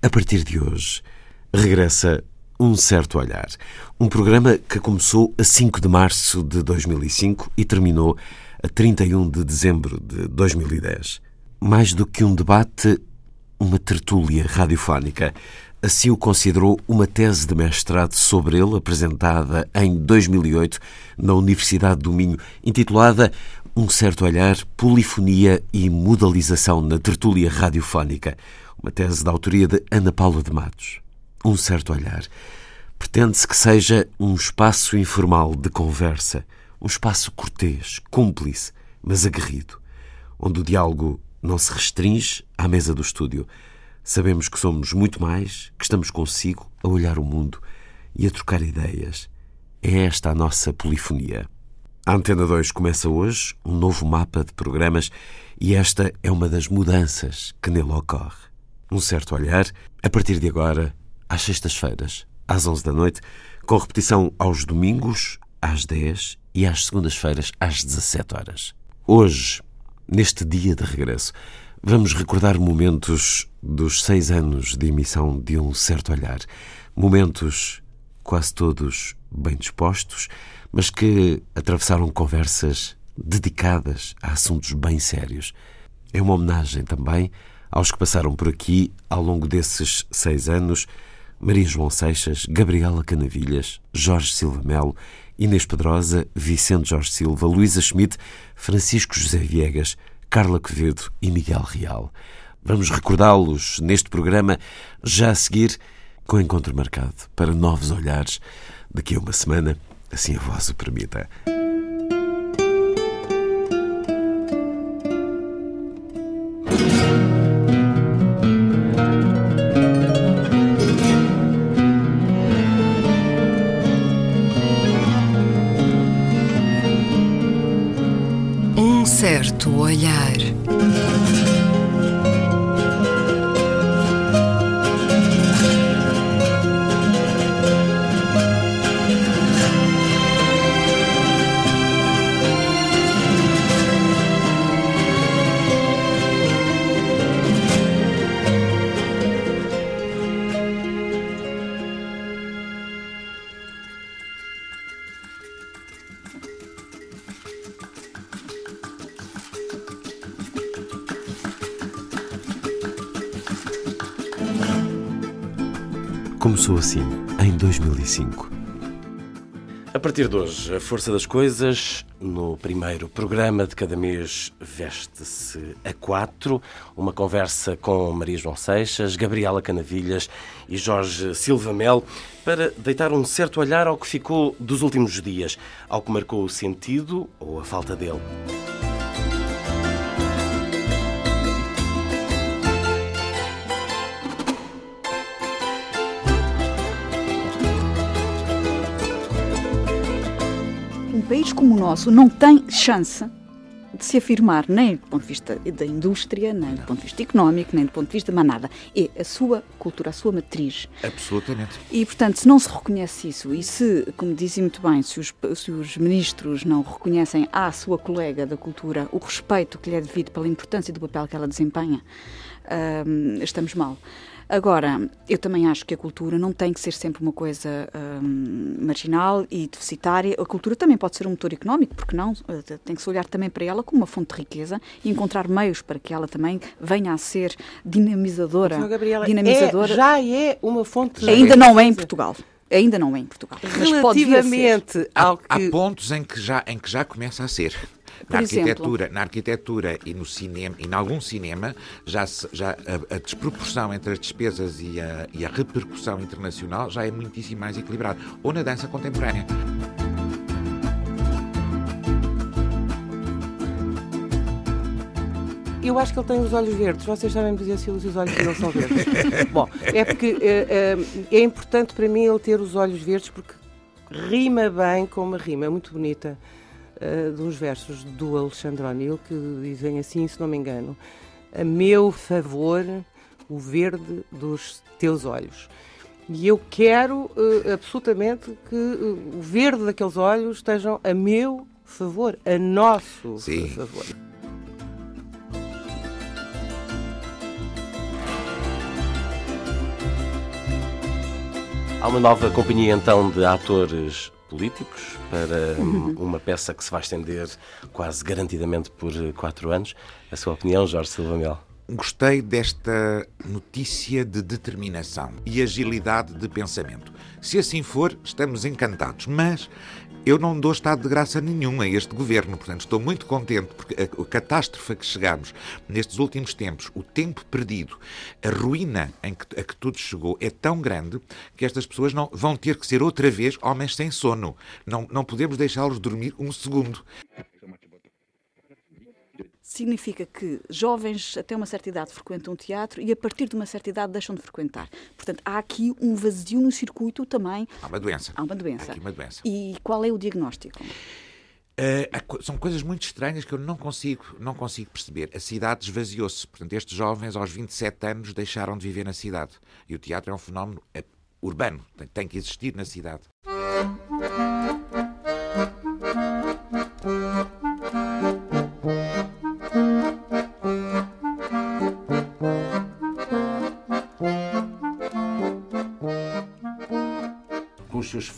A partir de hoje, regressa Um Certo Olhar, um programa que começou a 5 de março de 2005 e terminou a 31 de dezembro de 2010. Mais do que um debate, uma tertúlia radiofónica. Assim o considerou uma tese de mestrado sobre ele, apresentada em 2008 na Universidade do Minho, intitulada Um Certo Olhar, Polifonia e Modalização na Tertúlia Radiofónica uma tese da autoria de Ana Paula de Matos. Um certo olhar. Pretende-se que seja um espaço informal de conversa, um espaço cortês, cúmplice, mas aguerrido, onde o diálogo não se restringe à mesa do estúdio. Sabemos que somos muito mais, que estamos consigo a olhar o mundo e a trocar ideias. É esta a nossa polifonia. A Antena 2 começa hoje um novo mapa de programas e esta é uma das mudanças que nele ocorre um certo olhar, a partir de agora, às sextas-feiras, às 11 da noite, com repetição aos domingos, às 10 e às segundas-feiras, às 17 horas. Hoje, neste dia de regresso, vamos recordar momentos dos seis anos de emissão de Um Certo Olhar. Momentos quase todos bem dispostos, mas que atravessaram conversas dedicadas a assuntos bem sérios. É uma homenagem também aos que passaram por aqui ao longo desses seis anos: Maria João Seixas, Gabriela Canavilhas, Jorge Silva Melo, Inês Pedrosa, Vicente Jorge Silva, Luísa Schmidt, Francisco José Viegas, Carla Quevedo e Miguel Real. Vamos recordá-los neste programa, já a seguir, com encontro marcado para novos olhares daqui a uma semana, assim a voz o permita. Certo olhar. Assim, em 2005. A partir de hoje, a força das coisas, no primeiro programa de cada mês, veste-se a quatro. Uma conversa com Maria João Seixas, Gabriela Canavilhas e Jorge Silva Mel para deitar um certo olhar ao que ficou dos últimos dias, ao que marcou o sentido ou a falta dele. País como o nosso não tem chance de se afirmar nem do ponto de vista da indústria, nem do ponto de vista económico, nem do ponto de vista de mais nada. É a sua cultura, a sua matriz. Absolutamente. E, portanto, se não se reconhece isso, e se, como dizem muito bem, se os, se os ministros não reconhecem à sua colega da cultura o respeito que lhe é devido pela importância do papel que ela desempenha, hum, estamos mal. Agora, eu também acho que a cultura não tem que ser sempre uma coisa hum, marginal e deficitária. A cultura também pode ser um motor económico, porque não? Eh, tem que se olhar também para ela como uma fonte de riqueza e encontrar meios para que ela também venha a ser dinamizadora. Então, Gabriela, dinamizadora. É, já é uma fonte de Ainda não é em Portugal. Ainda não é em Portugal. Relativamente ao que... Há pontos em que, já, em que já começa a ser na arquitetura, na arquitetura e no cinema, e em algum cinema, já, já a, a, desproporção entre as despesas e a, e a repercussão internacional já é muitíssimo mais equilibrada. Ou na dança contemporânea. Eu acho que ele tem os olhos verdes. Vocês sabem dizer se os olhos dele são verdes. Bom, é porque é, é, é importante para mim ele ter os olhos verdes porque rima bem com uma rima muito bonita uh, de uns versos do Alexandre O'Neill que dizem assim, se não me engano: A meu favor, o verde dos teus olhos. E eu quero uh, absolutamente que uh, o verde daqueles olhos estejam a meu favor, a nosso Sim. favor. Há uma nova companhia então de atores políticos para Uhum. uma peça que se vai estender quase garantidamente por quatro anos. A sua opinião, Jorge Silva Mel? Gostei desta notícia de determinação e agilidade de pensamento. Se assim for, estamos encantados, mas eu não dou estado de graça nenhum a este governo, portanto estou muito contente porque a, catástrofe a que chegamos nestes últimos tempos, o tempo perdido, a ruína em que, a que tudo chegou é tão grande que estas pessoas não vão ter que ser outra vez homens sem sono. Não, não podemos deixá-los dormir um segundo. Significa que jovens até uma certa idade frequentam o teatro e a partir de uma certa idade deixam de frequentar. Portanto, há aqui um vazio no circuito também. Há uma doença. Há uma doença. Há uma doença. E qual é o diagnóstico? Uh, são coisas muito estranhas que eu não consigo, não consigo perceber. A cidade esvaziou-se. Portanto, estes jovens, aos 27 anos, deixaram de viver na cidade. E o teatro é um fenómeno eh, urbano. Tem que existir na cidade.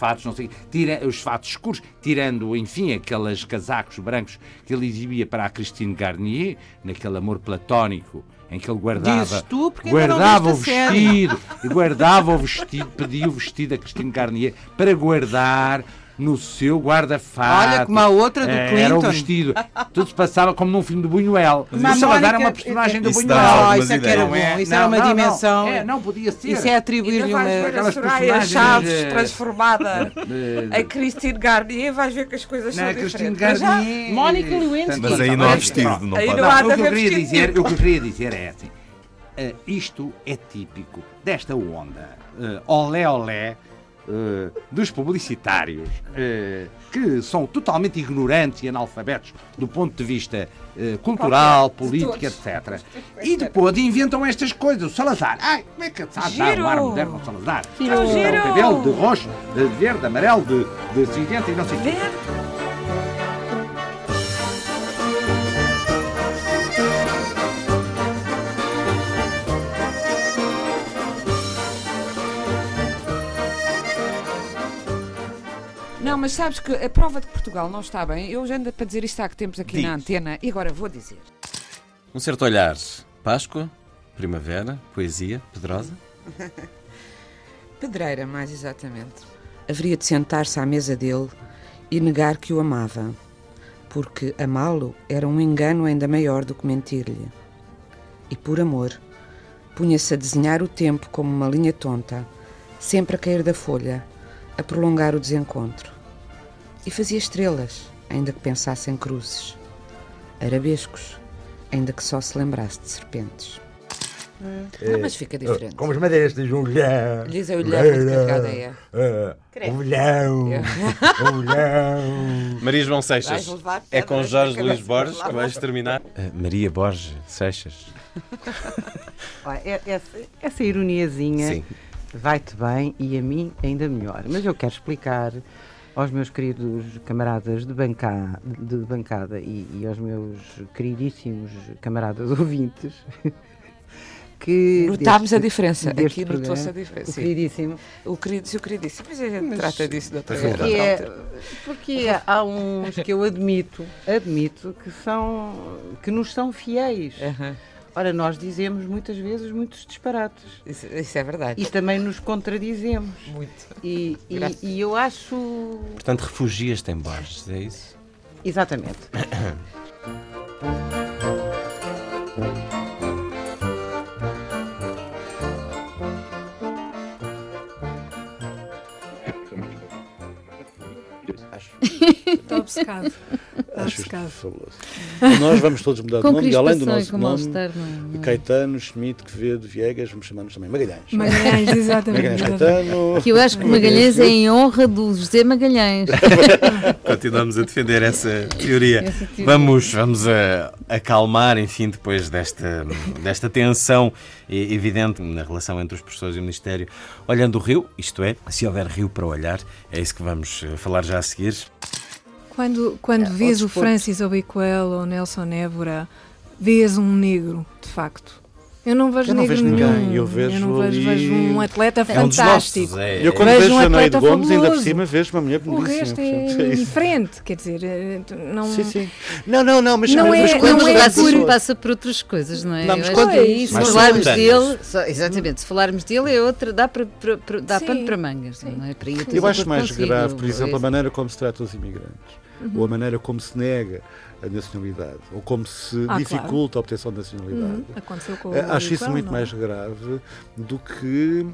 Fatos, não sei, tira, os fatos escuros, tirando, enfim, aqueles casacos brancos que ele exibia para a Christine Garnier, naquele amor platónico em que ele guardava, tu, guardava o vestido, guardava o vestido, pedia o vestido a Christine Garnier para guardar no seu guarda-fato. Olha, como a outra do Eh, Era o Clinton. vestido. Tudo se passava como num filme de Buñuel. Mas o Salazar é Mónica- uma personagem do Isso Buñuel. algumas isso é que era bom. Isso Não, era uma não, não. dimensão. É, não podia ser. Isso é atribuir-lhe uma. a aquelas Soraya personagens, Chaves transformada em Christine Garnier, vais ver que as coisas Não, são diferentes. Mas já- Garnier. Mónica Lewinsky. Mas aí não há vestido, não Aí pode. não há Não, o, que de eu haver queria vestido dizer, o que eu queria dizer é assim: eh, isto é típico desta onda eh, olé olé eh, dos publicitários eh, que são totalmente ignorantes e analfabetos do ponto de vista eh, cultural, todos. etc. E depois inventam estas coisas. O Salazar, ai, como é que sabe dar Giro. um ar moderno ao Salazar? Giro. O cabelo de roxo, de verde, amarelo, de, de cinzento e não sei o quê. Não, mas sabes que a prova de que Portugal não está bem, eu já ando para dizer isto há que tempos aqui na Diz. antena e agora vou dizer. Um certo olhar. Páscoa, primavera, poesia, pedrosa. Pedreira, mais exatamente. Haveria de sentar-se à mesa dele e negar que o amava, porque amá-lo era um engano ainda maior do que mentir-lhe. E por amor, punha-se a desenhar o tempo como uma linha tonta, sempre a cair da folha, a prolongar o desencontro. E fazia estrelas, ainda que pensasse em cruzes. Arabescos, ainda que só se lembrasse de serpentes. Ah, mas fica diferente. Como os madeiras de Julião. Lhes a olhar muito carregada é. Olhão. Olhão. Maria João Seixas. É com Jorge Luís Borges que vais terminar. Eh, Maria Borges Seixas. Olha, é- Essa, essa ironiazinha Sim. Vai-te bem e a mim ainda melhor. Mas eu quero explicar aos meus queridos camaradas de, banca, de bancada e, e aos meus queridíssimos camaradas ouvintes que. Notámos deste- a diferença. Aqui notou-se a diferença. O sim. queridíssimo. O querido, se o queridíssimo. Mas a gente trata disso de outra Porque outra Porque, é, porque há uns que eu admito, admito que são que nos são fiéis. Aham. Ora, nós dizemos muitas vezes muitos disparates Isso, isso é verdade. e também nos contradizemos. Muito. E, e- e eu acho. Portanto, refugias-te em Borges, é isso? Exatamente. Está obcecado. Está Acho obcecado. fabuloso. Nós vamos todos mudar de nome e além do nosso nome, não é? Caetano, Schmidt, Quevedo, Viegas, vamos chamar-nos também Magalhães. Magalhães, exatamente. Magalhães. Caetano. Que eu acho que Magalhães é em honra do José Magalhães. Continuamos a defender essa teoria. Essa teoria. Vamos, vamos a, acalmar, enfim, depois desta, desta tensão evidente na relação entre os professores e o Ministério. Olhando o rio, isto é, se houver rio para olhar, é isso que vamos eh, falar já a seguir. Quando, quando É, vês o. Francis Obiquel ou Nelson Évora, vês um negro, de facto. Eu não vejo, Eu não vejo ninguém, nenhum. eu vejo não vejo, ali- vejo um atleta É um fantástico. É, Eu quando Vejo vejo um a Neide atleta Gomes, ainda por fabuloso. cima, vejo uma mulher O belíssima. resto é isso. indiferente, quer dizer, eh, não. Sim, sim. Não, não, não, mas, Não mas, é- mas não quando é as por- passa por outras coisas, não é? Não, mas Eu quando- é isso. Se falarmos dele, só- exatamente, se falarmos dele é outra, dá, para, para- para- dá Sim. pano para mangas, não é? Para ir Eu acho mais grave, por eu- exemplo, a eu- maneira como se trata os imigrantes, ou a maneira como se nega a nacionalidade, ou como se Ah, dificulta a obtenção da nacionalidade. Uhum, Aconteceu com o Eh, Acho isso muito não? mais grave do que,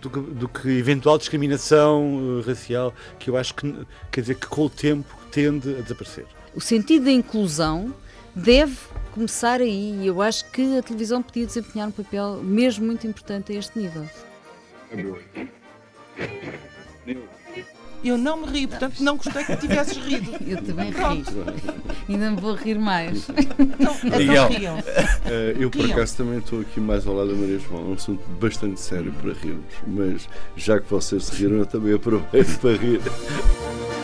do que, do que eventual discriminação eh, racial, que eu acho que, quer dizer, que com o tempo tende a desaparecer. O sentido da inclusão deve começar aí e eu acho que a televisão podia desempenhar um papel mesmo muito importante a este nível. Eu não me ri, portanto não gostei que tivesses rido. Eu também ri. Ainda me vou rir mais. Então, Miguel. então riam. Eh, eu, por acaso, também estou aqui mais ao lado da Maria João. É um assunto bastante sério para rirmos. Mas já que vocês se riram, eu também aproveito para rir.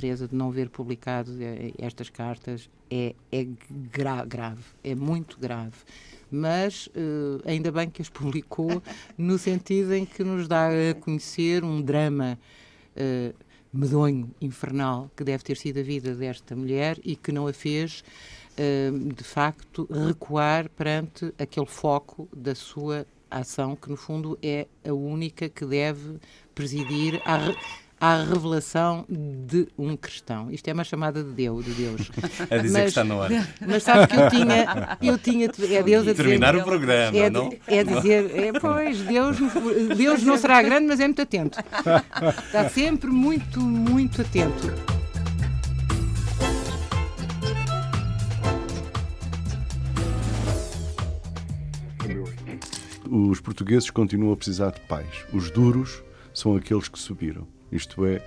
Teresa de não ver publicado eh, estas cartas é, é gra- grave, é muito grave. Mas eh, ainda bem que as publicou no sentido em que nos dá a conhecer um drama eh, medonho, infernal, que deve ter sido a vida desta mulher e que não a fez, eh, de facto, recuar perante aquele foco da sua ação, que no fundo é a única que deve presidir re- à revelação de um cristão. Isto é uma chamada de Deus, de Deus. A dizer que Mas- está na hora. Mas sabes que eu tinha, eu tinha, é Deus a dizer Terminar o programa, é, não? é dizer, é, pois, Deus, Deus não será grande, mas é muito atento. Está sempre muito, muito atento. Os portugueses continuam a precisar de pais. Os duros são aqueles que subiram. Isto é,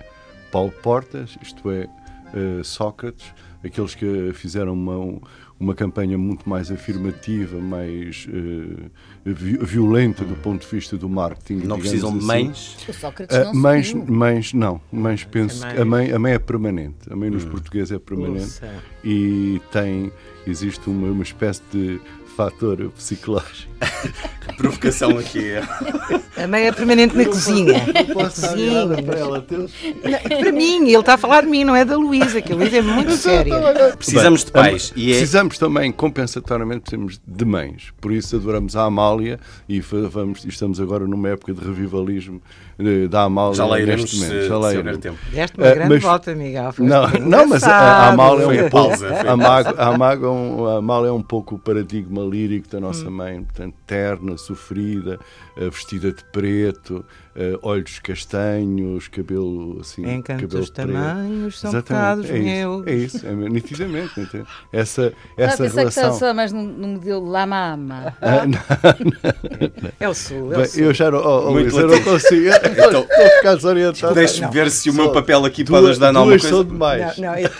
Paulo Portas, isto é, eh, Sócrates, aqueles que fizeram uma, uma campanha muito mais afirmativa, mais eh, vi- violenta do ponto de vista do marketing. Não precisam de assim. mães? O Sócrates Ah, não mães, subiu. mães, não. Mães, penso A que mãe- a mãe, a mãe é permanente. A mãe nos portugueses é permanente. E tem, existe uma, uma espécie de fator psicológico. Provocação aqui. A mãe é permanente na cozinha. Cozinha. para ela, Deus. Não, Para mim, ele está a falar de mim, não é da Luísa, que a Luísa é muito séria. Precisamos de pais. E é... Precisamos também, compensatoriamente, precisamos de mães. Por isso adoramos a Amália e, vamos, e estamos agora numa época de revivalismo eh, da Amália. Já lá iremos neste momento. se, Já lá iremos. tempo. Deste uma Eh, grande mas- volta, Miguel. Não, não, mas a. Amália é Foi um a pouco, a a Mago- a Mago é um- a Amália é um pouco o paradigma lírico da nossa mãe, portanto, terna, sofrida, eh, vestida de preto, eh, olhos castanhos, cabelo assim, cabelo Encantos preto. tamanhos são Exatamente, pecados é isso, meus. É isso, é, nitidamente. entende? Essa, essa a pensar que estava relação. só mais no, no modelo Lama Ama. Ah, não, É o sul, é bem, o sul. eu já não, oh, oh, eu não consigo. Então, Estou a ficar desorientado. Deixe-me ver se o meu papel aqui duas- pode ajudar em alguma coisa. demais. Não, não, eu-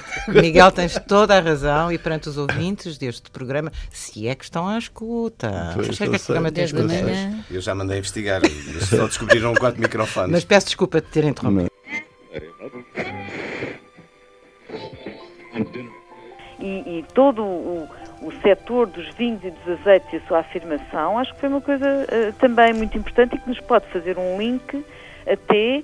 Miguel, tens toda a razão e perante os ouvintes deste programa, se é que estão à escuta. Pois, que eu este programa tem escuta. manhã. Eu já mandei investigar. Só descobriram quatro microfones. Mas peço desculpa de ter interrompido. e, e todo o, o setor dos vinhos e dos azeites e a sua afirmação, acho que foi uma coisa eh, também muito importante e que nos pode fazer um link até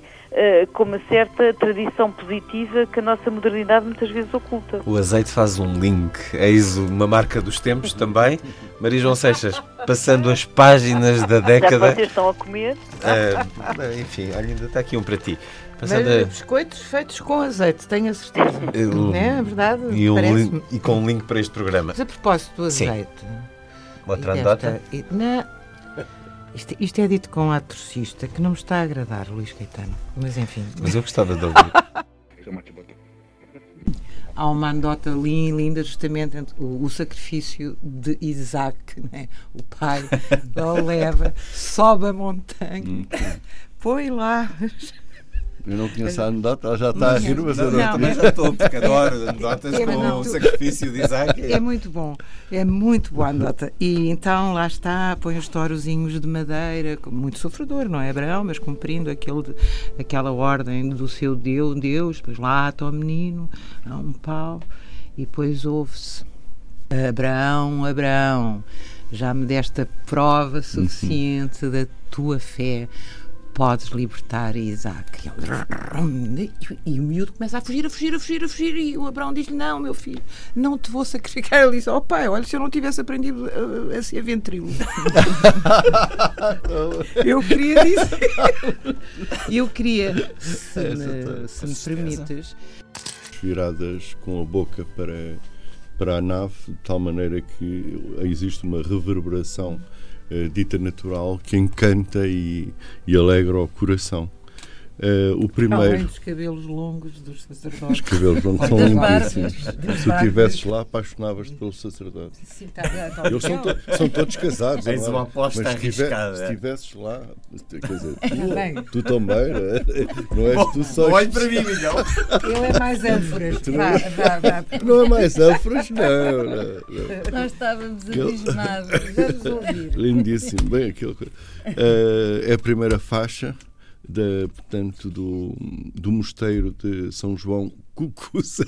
com uma certa tradição positiva que a nossa modernidade muitas vezes oculta. O azeite faz um link. Eis uma marca dos tempos também. Maria João Seixas, passando as páginas da Já que década. vocês estão a comer. Ah, enfim, olha, ainda está aqui um para ti. Mas Passando eh, a- biscoitos feitos com azeite, tenho a certeza. Eu- Não é verdade? e, um link- e com um link para este programa. Mas a propósito do Sim. azeite. Outra e anedota? desta- e- não, isto, isto é dito com atrocista que não me está a agradar, Luís Caetano. Mas enfim. Mas eu gostava de ouvir. Há uma anedota lin- linda justamente entre o, o sacrifício de Isaac, né? o pai, o leva, sobe a montanha, põe lá. Eu não conheço a anedota, ela já está a rir, mas eu não, mas- Já estou, porque adoro anedotas É, com não, o tu- sacrifício de Isaac. É muito bom, é muito boa a anedota. E então lá está, põe os torozinhos de madeira, muito sofredor, não é Abraão, mas cumprindo aquele, de- aquela ordem do seu Deus, Deus, depois lá ata o menino, há um pau, e depois ouve-se. Abraão, Abraão, já me deste a prova suficiente da tua fé. Podes libertar Isaac. E, ele- e o miúdo começa a fugir, a fugir, a fugir, a fugir. E o Abraão diz-lhe: Não, meu filho, não te vou sacrificar. Ele diz: Oh pai, olha, se eu não tivesse aprendido a, a ser ventríloco. eu queria dizer. Eu queria, se me, se me permites, viradas com a boca para, para a nave, de tal maneira que existe uma reverberação dita natural que encanta e, e alegra o coração. Eh, o além primeiro. dos cabelos longos dos Os sacerdotes. cabelos longos são lindíssimos. Se estivesses lá, apaixonavas-te pelo sacerdote. Sim, tá- tá- tá- Eles são, to- são todos casados. És agora. uma aposta Mas arriscada. se estivesses lá, quer dizer, Também. tu, tu também, não é? Não és tu só. Olhe para mim, Miguel. Ele é mais ânforas. Tu não- Vá, vá, vá. Não é mais ânforas? Não, não, não. Nós estávamos abismados. Vamos ouvir. Lindíssimo, bem aquilo. que- Eh, é a primeira faixa da, portanto, do, do mosteiro de São João Cucuza.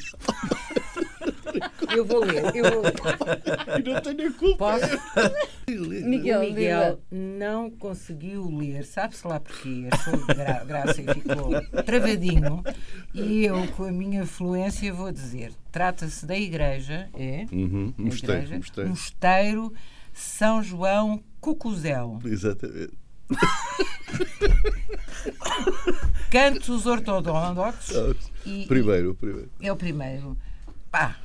Eu vou ler. Eu vou ler. Não tenho a culpa. Posso? Miguel, Miguel não conseguiu ler, sabe-se lá porquê, achou gra graça e ficou travadinho. E eu, com a minha fluência, vou dizer: trata-se da igreja, é? Uhum, mosteiro, igreja, mosteiro. Mosteiro São João Cucuzel. Exatamente. Cantos ortodoxos. e- Primeiro, o primeiro. É o primeiro. Pá,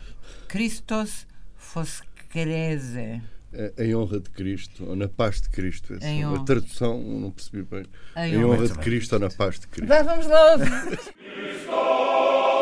Christos Foscreze. É, em honra de Cristo, ou na paz de Cristo. essa- Em a honra. tradução não percebi bem. Em Em, honra. honra de Cristo ou na paz de Cristo. Vá, vamos lá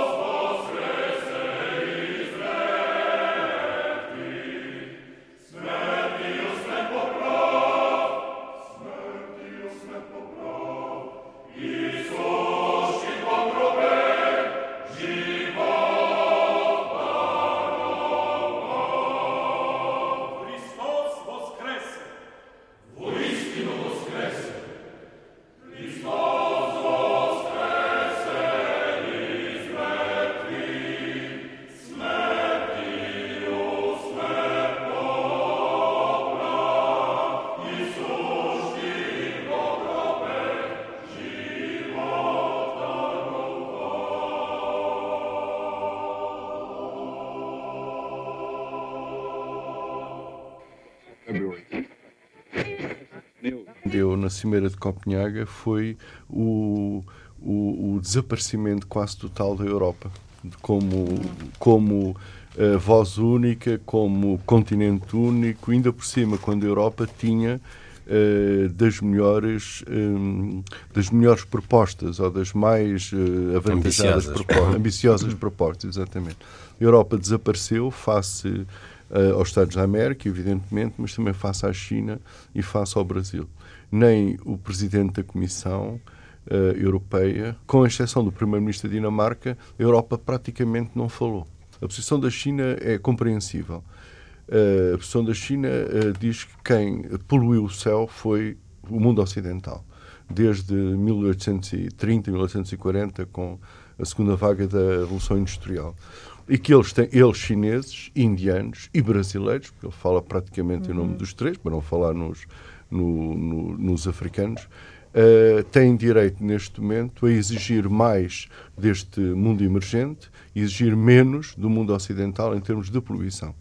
na Cimeira de Copenhaga foi o, o, o desaparecimento quase total da Europa como, como eh, voz única, como continente único, ainda por cima, quando a Europa tinha eh, das melhores hum, das melhores propostas ou das mais eh, avantajadas Ambiciosas. propostas, ambiciosas propostas, exatamente. A Europa desapareceu face eh, aos Estados da América, evidentemente, mas também face à China e face ao Brasil. Nem o presidente da Comissão eh, Europeia, com exceção do primeiro-ministro da Dinamarca, a Europa praticamente não falou. A posição da China é compreensível. Eh, a posição da China diz que quem poluiu o céu foi o mundo ocidental. Desde 1830, 1840, com a segunda vaga da Revolução Industrial. E que eles, têm, eles chineses, indianos e brasileiros, porque ele fala praticamente em nome dos três, para não falar nos, no- no- nos africanos, eh, têm direito neste momento a exigir mais deste mundo emergente exigir menos do mundo ocidental em termos de poluição.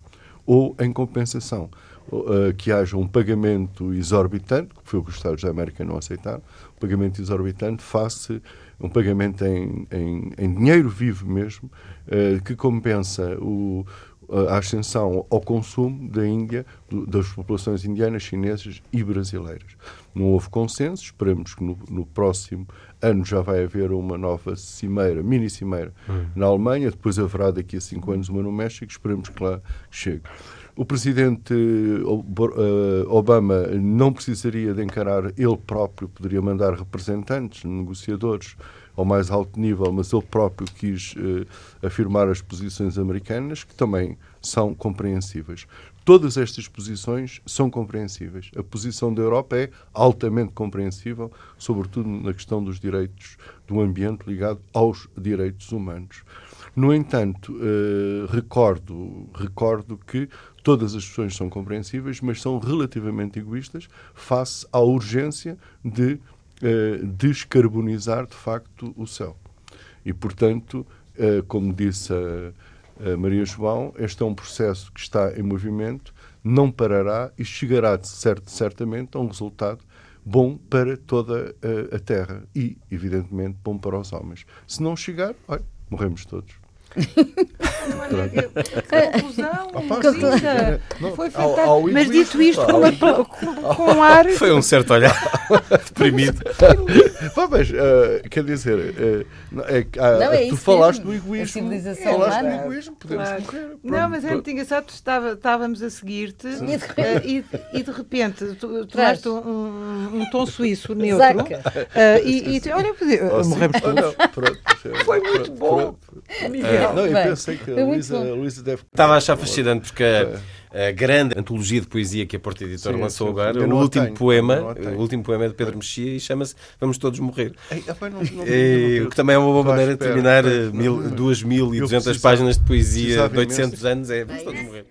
ou em compensação uh, que haja um pagamento exorbitante, que foi o que os Estados da América não aceitaram, um pagamento exorbitante face um pagamento em, em, em dinheiro vivo mesmo, uh, que compensa o, a ascensão ao consumo da Índia, do, das populações indianas, chinesas e brasileiras. Não houve consenso, esperamos que no, no próximo ano já vai haver uma nova cimeira, mini cimeira, hum. na Alemanha, depois haverá daqui a cinco anos uma no México, esperemos que lá chegue. O presidente eh, Obama não precisaria de encarar ele próprio, poderia mandar representantes, negociadores ao mais alto nível, mas ele próprio quis uh, afirmar as posições americanas, que também são compreensíveis. Todas estas posições são compreensíveis. A posição da Europa é altamente compreensível, sobretudo na questão dos direitos do ambiente ligado aos direitos humanos. No entanto, recordo, recordo que todas as questões são compreensíveis, mas são relativamente egoístas face à urgência de uh, descarbonizar, de facto, o céu. E, portanto, uh, como disse a, a, Maria João, este é um processo que está em movimento, não parará e chegará, certo, certamente, a um resultado bom para toda a, a Terra e, evidentemente, bom para os homens. Se não chegar, olha, morremos todos. Conclusão, foi fantástico. Mas dito isto com, uma, com, com ar. Foi um certo olhar deprimido. Bom, mas, uh, quer dizer, uh, é, uh, não, é tu falaste mesmo. do egoísmo. A civilização falaste humana. do egoísmo, podemos claro. morrer. Pronto, não, mas é muito engraçado, estava, estávamos a seguir-te e, e, de repente tu tomaste um, um, tom suíço neutro e, e olha, oh, morremos todos. Foi muito bom. Miguel. Não, eu pensei que a Luísa, a Luísa deve. Estava a achar fascinante porque a, a, grande antologia de poesia que a Porta Editora lançou sim, agora, o último tenho, poema, o último poema é de Pedro Mexia e chama-se Vamos Todos Morrer. Ei, não, não, e, o que também é uma boa maneira de terminar 2.200 páginas de poesia de 800 anos é Vamos Todos Morrer.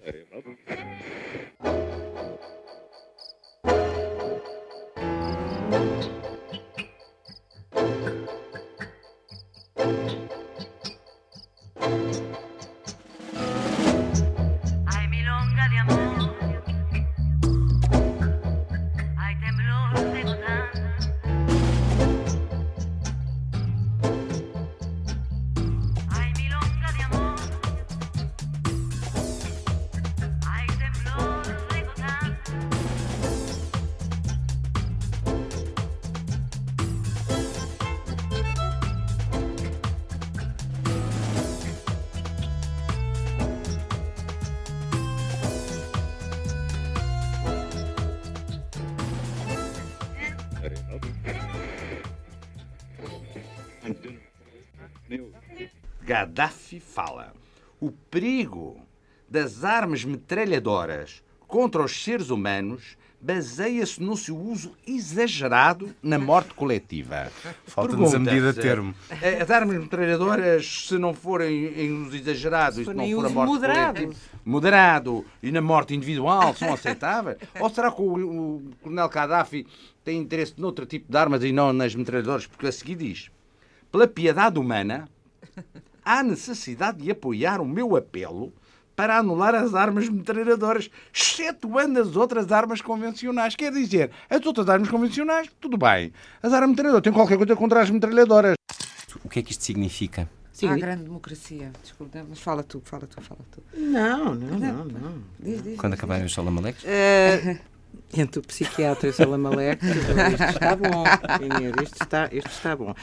Gaddafi fala. O perigo das armas metralhadoras contra os seres humanos baseia-se no seu uso exagerado na morte coletiva. Falta-nos a medida de termo. As armas metralhadoras, se não forem em uso exagerado e se não for a morte moderado. coletiva, moderado e na morte individual, são aceitáveis? Ou será que o, o Coronel Gaddafi tem interesse noutro tipo de armas e não nas metralhadoras? Porque a seguir diz: pela piedade humana, há necessidade de apoiar o meu apelo para anular as armas metralhadoras, excetuando as outras armas convencionais. Quer dizer, as outras armas convencionais, tudo bem. As armas metralhadoras têm qualquer coisa contra as metralhadoras. O que é que isto significa? Sim. A grande democracia. Desculpa, mas fala tu, fala tu, fala tu. Não, não, não. não. Diz, diz, Quando acabarem os Salamaleques? Uh, entre o psiquiatra e o Salamaleque, isto está bom. Isto está, isto está bom.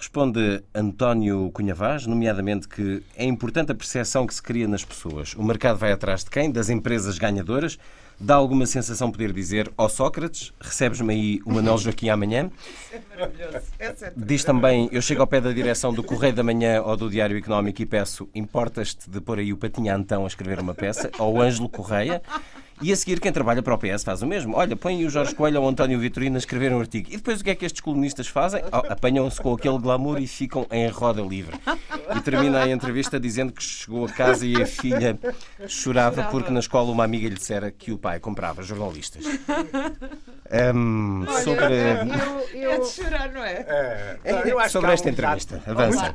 Responde António Cunha Vaz, nomeadamente que é importante a percepção que se cria nas pessoas. O mercado vai atrás de quem? Das empresas ganhadoras. Dá alguma sensação poder dizer, ó oh Sócrates, recebes-me aí o Manuel Joaquim amanhã? É Diz também, eu chego ao pé da direção do Correio da Manhã ou do Diário Económico e peço, importas-te de pôr aí o Patinha Antão a escrever uma peça? Ou o Ângelo Correia? E a seguir, quem trabalha para o PS faz o mesmo. Olha, põe o Jorge Coelho ou o António Vitorino a escrever um artigo. E depois o que é que estes colunistas fazem? Oh, Apanham-se com aquele glamour e ficam em roda livre. E termina a entrevista dizendo que chegou a casa e a filha chorava porque na escola uma amiga lhe dissera que o pai comprava jornalistas. Hum, sobre, É de chorar, não é? eu acho sobre esta entrevista. Avança.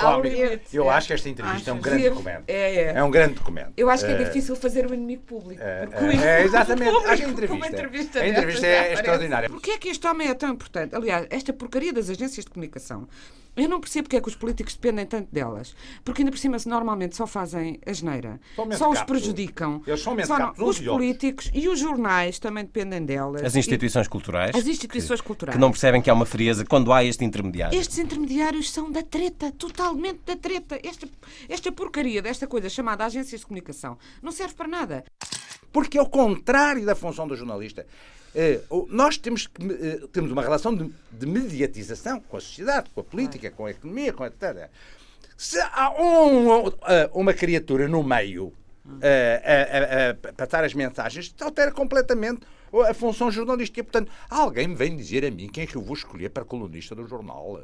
Eu acho que esta entrevista é um grande documento. É, é. É um grande documento. Eu acho que é Eh, difícil fazer o inimigo público. É, é, exatamente. público, Acho que a entrevista, uma entrevista a entrevista é aparece. extraordinária. Porquê é que este homem é tão importante? Aliás, esta porcaria das agências de comunicação, eu não percebo porque é que os políticos dependem tanto delas. Porque ainda por cima, se normalmente só fazem a geneira, São só os prejudicam. Eles são Só Os e políticos e os jornais também dependem delas. As E- instituições culturais. As instituições que, culturais. Que não percebem que há uma frieza quando há este intermediário. Estes intermediários são da treta, totalmente da treta. Esta, esta porcaria desta coisa chamada agências de comunicação não serve para nada. Porque é o contrário da função do jornalista. Eh, nós temos, que, eh, temos uma relação de, de mediatização com a sociedade, com a política, com a economia, com a etc. Se há um- eh, uma criatura no meio eh, a, a- a passar as mensagens, altera completamente a função jornalística. Portanto, alguém me vem dizer a mim quem é que eu vou escolher para colunista do jornal.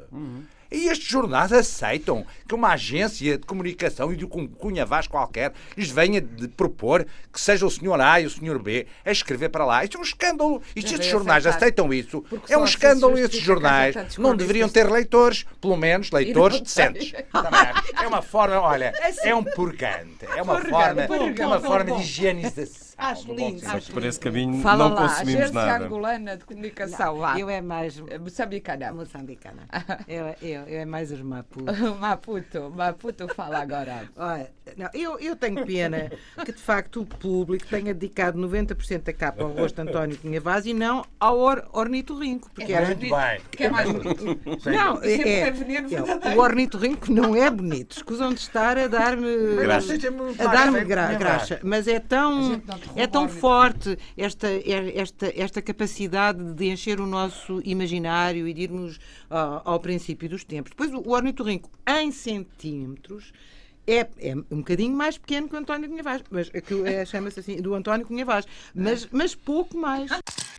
E estes jornais aceitam que uma agência de comunicação e de um cunha vaz qualquer lhes venha de propor que seja o senhor A e o senhor B a escrever para lá. Isto é um escândalo. E estes jornais aceitar. aceitam isso, Porque é um assim escândalo. E justifica jornais não deveriam ter leitores, pelo menos leitores decentes. É uma forma, olha, Assim. é um purgante. É uma forma, é uma forma de higienização. Acho lindo, sentido. acho Por esse caminho Fala não lá, consumimos agência nada. angolana de comunicação, lá. Eu é mais. Moçambicana. Moçambicana. Eu, eu, eu é mais os Maputo. Maputo, Maputo fala agora. Olha, não, eu, eu tenho pena que de facto o público tenha dedicado 90% da capa ao rosto de António Cunha Vaz e não ao or, ornitorrinco. Porque era... Muito bem. Que é mais bonito. Não, é, é, verdadeiro. o ornitorrinco não é bonito. Escusam de estar a dar-me Graxa. a dar-me Graxa. gra, graxa. Mas é A tão, gente não derruba é tão forte esta, esta, esta capacidade de encher o nosso imaginário e de irmos ao, ao princípio dos tempos. Depois o ornitorrinco em centímetros é, é um bocadinho mais pequeno que o António Cunha Vaz, mas que é, chama-se assim, do António Cunha Vaz, mas, mas pouco mais.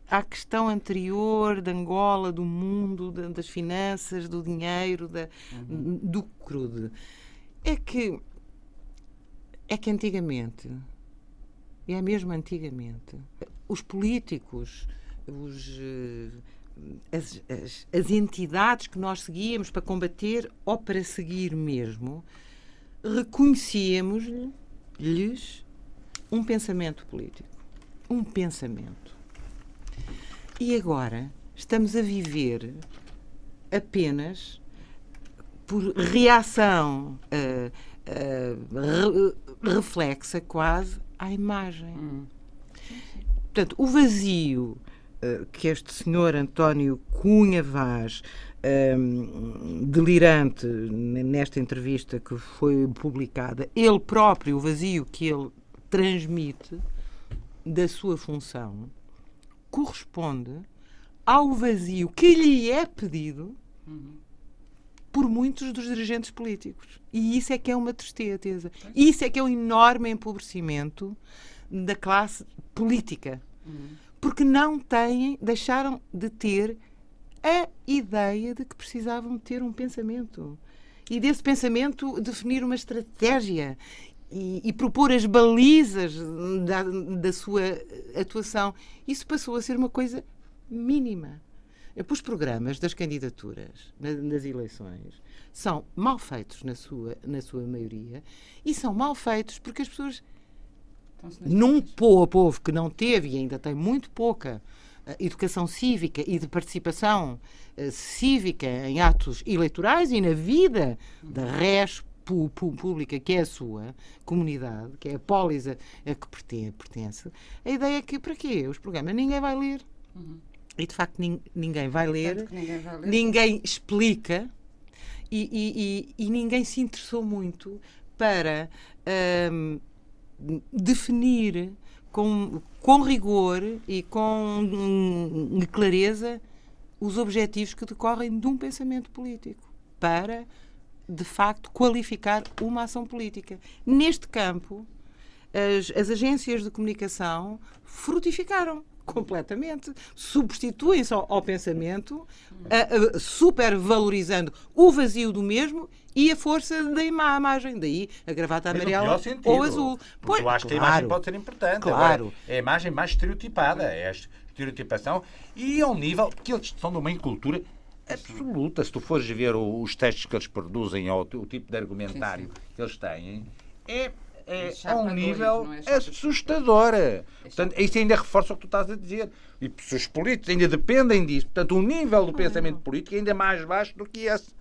À questão anterior de Angola, do mundo, da- das finanças, do dinheiro, da, do crude, é que é que antigamente, é mesmo antigamente, os políticos, os, eh, as, as- as entidades que nós seguíamos para combater ou para seguir mesmo, reconhecíamos-lhes um pensamento político. Um pensamento. E agora estamos a viver apenas por reação ah, ah, re- reflexa quase à imagem. Portanto, o vazio ah, que este senhor António Cunha Vaz, ahm, delirante n- nesta entrevista que foi publicada, ele próprio, o vazio que ele transmite da sua função, corresponde ao vazio que lhe é pedido por muitos dos dirigentes políticos. E isso é que é uma tristeza. Isso é que é um enorme empobrecimento da classe política. Porque não têm, deixaram de ter a ideia de que precisavam ter um pensamento. E desse pensamento definir uma estratégia e, e propor as balizas da, da sua atuação. Isso passou a ser uma coisa mínima. Os programas das candidaturas na- nas eleições são mal feitos na sua, na sua maioria e são mal feitos porque as pessoas, num po- povo que não teve e ainda tem muito pouca eh, educação cívica e de participação eh, cívica em atos eleitorais e na vida da res pública que é a sua comunidade, que é a polis a, a que pertence, pertence, a ideia é que, para quê? Os programas ninguém vai ler. E de facto nin- ninguém vai ler, ninguém vai ler. ninguém explica e, e- e- e ninguém se interessou muito para ahm, definir com, com rigor e com hum, clareza os objetivos que decorrem de um pensamento político para, de facto, qualificar uma ação política. Neste campo, as, as agências de comunicação frutificaram completamente, substituem-se ao, ao pensamento, a- a- supervalorizando o vazio do mesmo e a força da ima- imagem. Daí a gravata Mas no amarela pior sentido. ou azul. Porque eu acho que a claro, imagem pode ser importante. Claro. Agora, é a imagem mais estereotipada, é a estereotipação e a um nível que eles são de uma incultura absoluta. Se tu fores ver os textos que eles produzem ou o tipo de argumentário que eles têm, é, é a um nível é chapadões. assustador. Portanto, isso ainda reforça o que tu estás a dizer. E se os políticos ainda dependem disso, portanto, o nível do pensamento político é ainda mais baixo do que esse.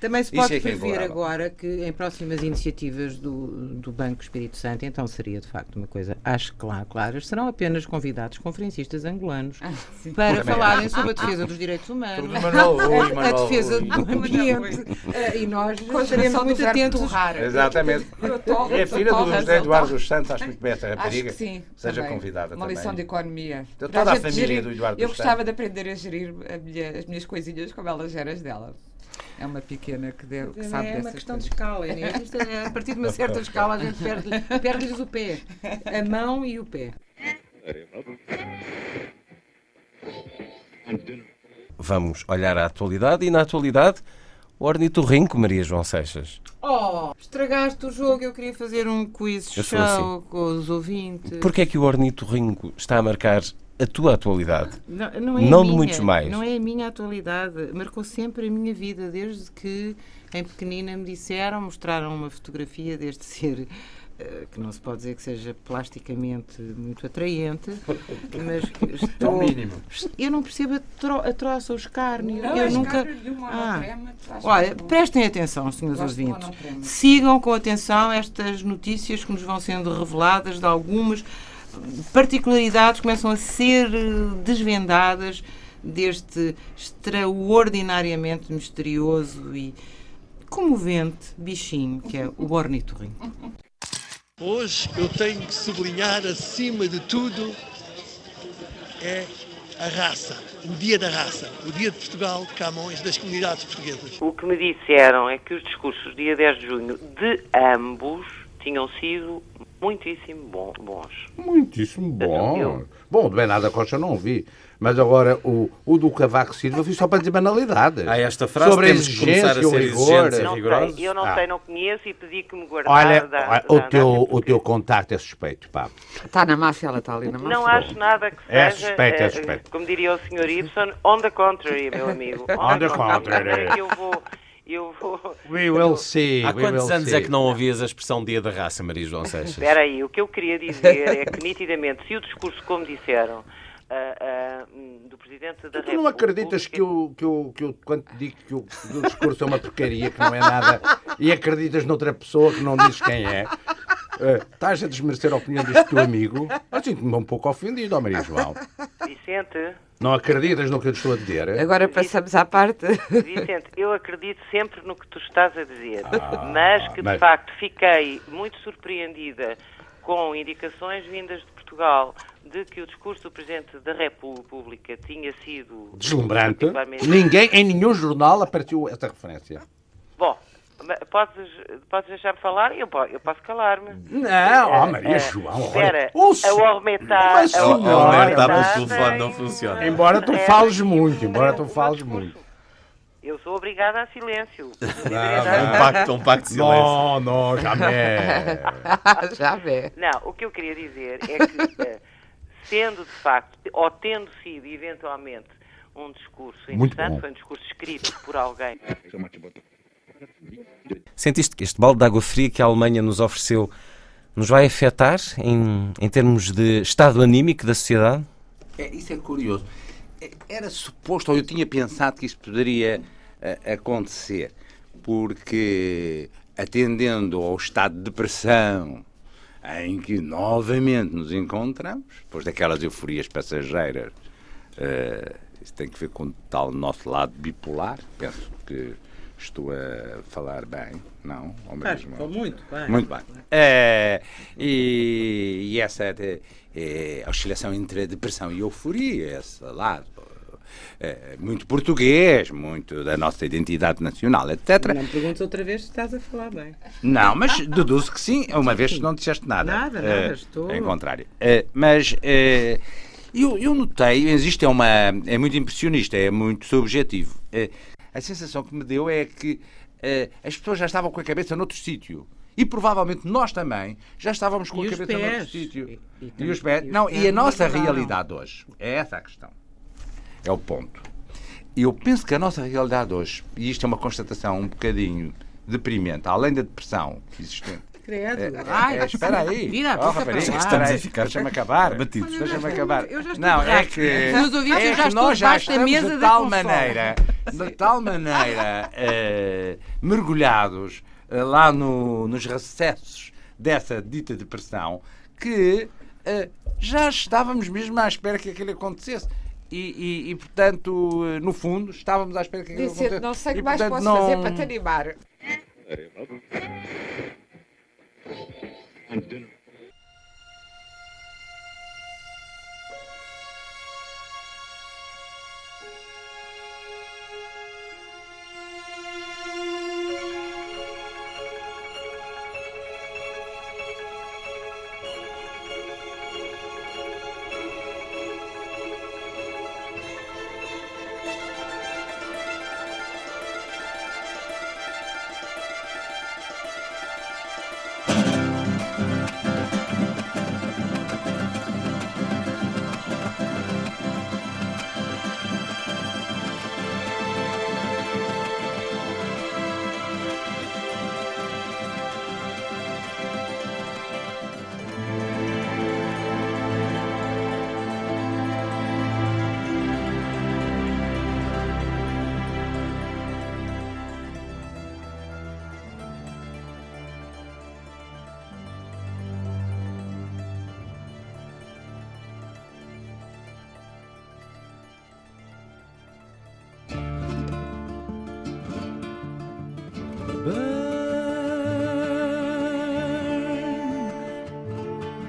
Também se pode é é prever intolerável. agora que em próximas iniciativas do, do Banco Espírito Santo, então seria de facto uma coisa, acho que lá, claras, serão apenas convidados conferencistas angolanos para Também falarem sobre a defesa dos direitos humanos, Manuel a, a defesa do ambiente. eh, E nós estaremos muito atentos. torrar. Exatamente. Torro, É eu filha do José. Eduardo dos Santos, acho muito bem essa rapariga. que sim. Seja também. convidada Uma também. lição de economia. Toda Para a gente família gerir- do Eduardo Eu gostava de aprender a gerir a minha- as minhas coisinhas como ela gera as dela. É uma pequena que, deu, que sabe é uma questão coisas. de escala. né? Isto é, a partir de uma certa escala a gente perde- perde-lhes o pé. A mão e o pé. Vamos olhar a atualidade e, na atualidade, o ornitorrinco Maria João Seixas. Oh, estragaste o jogo. Eu queria fazer um quiz show assim. com os ouvintes. Porquê é que o ornitorrinco está a marcar a tua atualidade? Não, não é a Não de minha, muitos mais. Não é a minha atualidade. Marcou sempre a minha vida, desde que em pequenina me disseram, mostraram uma fotografia deste ser. eh, Que não se pode dizer que seja plasticamente muito atraente, mas estou. mínimo. Eu não percebo a, tro a troça, o escárnio. Não, eu é nunca. de Ah. Olha, prestem atenção, senhores Gosto de ouvintes. Sigam com atenção estas notícias que nos vão sendo reveladas de algumas particularidades começam a ser eh, desvendadas deste extraordinariamente misterioso e comovente bichinho que é o ornitorrinco. Hoje eu tenho que sublinhar, acima de tudo, é a raça, o dia da raça, o dia de Portugal, Camões, das comunidades portuguesas. O que me disseram é que os discursos dia 10 de junho de ambos tinham sido muitíssimo bom- bons. Muitíssimo bom. Bom, do Bernardo Costa eu não vi. Mas agora o, o do Cavaco Silva vi só para dizer banalidades. Há esta frase, Sobre a temos que começar a ser rigor. Não rigorosos. sei, eu não Ah. sei, não conheço e pedi que me guardasse. Olha, da- olha, da- o, da- teu, o teu contacto é suspeito, pá. Está na máfia, ela está ali na máfia. Não acho nada que É seja, suspeito, é eh, suspeito. como diria o Sr. Ibsen, on the contrary, meu amigo. On the contrary. Eu vou, eu vou... We will see. Há we quantos will anos see. é que não ouvias a expressão dia da raça, Maria João Seixas? Espera aí, o que eu queria dizer é que, nitidamente, se o discurso, como disseram, ah, ah, do Presidente da Tu República... não acreditas que eu, que eu, que eu quando te digo que o, que o discurso é uma porcaria, que não é nada, e acreditas noutra pessoa que não dizes quem é? Eh, estás a desmerecer a opinião deste teu amigo? Eu sinto-me um pouco ofendido, ó Maria João. Vicente, Não acreditas no que eu te estou a dizer? Agora passamos à parte. Vicente, eu acredito sempre no que tu estás a dizer, Ah, mas que, de mas- facto, fiquei muito surpreendida com indicações vindas de Portugal de que o discurso do Presidente da República tinha sido... Deslumbrante. particularmente- Ninguém, em nenhum jornal apareceu essa referência. Bom, podes, podes deixar-me falar? Eu, eu posso calar-me. Não, Eh, Maria eh, João. Espera, O a senhor- Ormetar... Mas, a senhor, Alertar Ormetar pelo telefone tem não funciona. Embora tu é, fales muito, embora tu fales muito. Eu sou obrigada a silêncio. Um pacto, um pacto de silêncio. Não, não, jamais. Já vê. Não, o que eu queria dizer é que, eh, sendo de facto, ou tendo sido eventualmente um discurso Muito interessante, bom. foi um discurso escrito por alguém. Sentiste que este balde de água fria que a Alemanha nos ofereceu nos vai afetar em, em termos de estado anímico da sociedade? É, isso é curioso. É, Era suposto, ou eu tinha pensado que isso poderia eh, acontecer, porque atendendo ao estado de depressão em que novamente nos encontramos, depois daquelas euforias passageiras, eh, isso tem que ver com o tal nosso lado bipolar, penso que estou a falar bem, não? Ou mesmo? muito bem. Muito bem. É, e, e essa é, é, oscilação entre a depressão e a euforia, esse lado eh, muito português, muito da nossa identidade nacional, etc. Não me perguntes outra vez se estás a falar bem. Não, mas deduzo que sim, uma vez que não disseste nada. Nada, nada, Eh, estou- Em contrário. Eh, mas eh, eu, eu notei, existe é uma. É muito impressionista, é muito subjetivo. A sensação que me deu é que eh, as pessoas já estavam com a cabeça noutro sítio. E provavelmente nós também já estávamos com E a cabeça pés? noutro sítio. E- E, e os pés. os Não, pés e a nossa realidade hoje. É essa a questão. É o ponto. Eu penso que a nossa realidade hoje, e isto é uma constatação um bocadinho deprimente, além da depressão existente. Credo. É, Ai, é, espera aí. vira a Oh, rapariga, espera aí. Deixa-me acabar. abatidos. Deixa-me Eu já acabar. estou- eu já estou Não, é que, é eu já que estou nós já estamos mesa de tal maneira, de tal maneira eh, mergulhados eh, lá no- nos recessos dessa dita depressão que eh, já estávamos mesmo à espera que aquilo acontecesse. E, e- e, portanto, no fundo, estávamos à espera que aquilo acontecesse. não sei o que mais portanto, posso fazer não- para te animar. and dinner.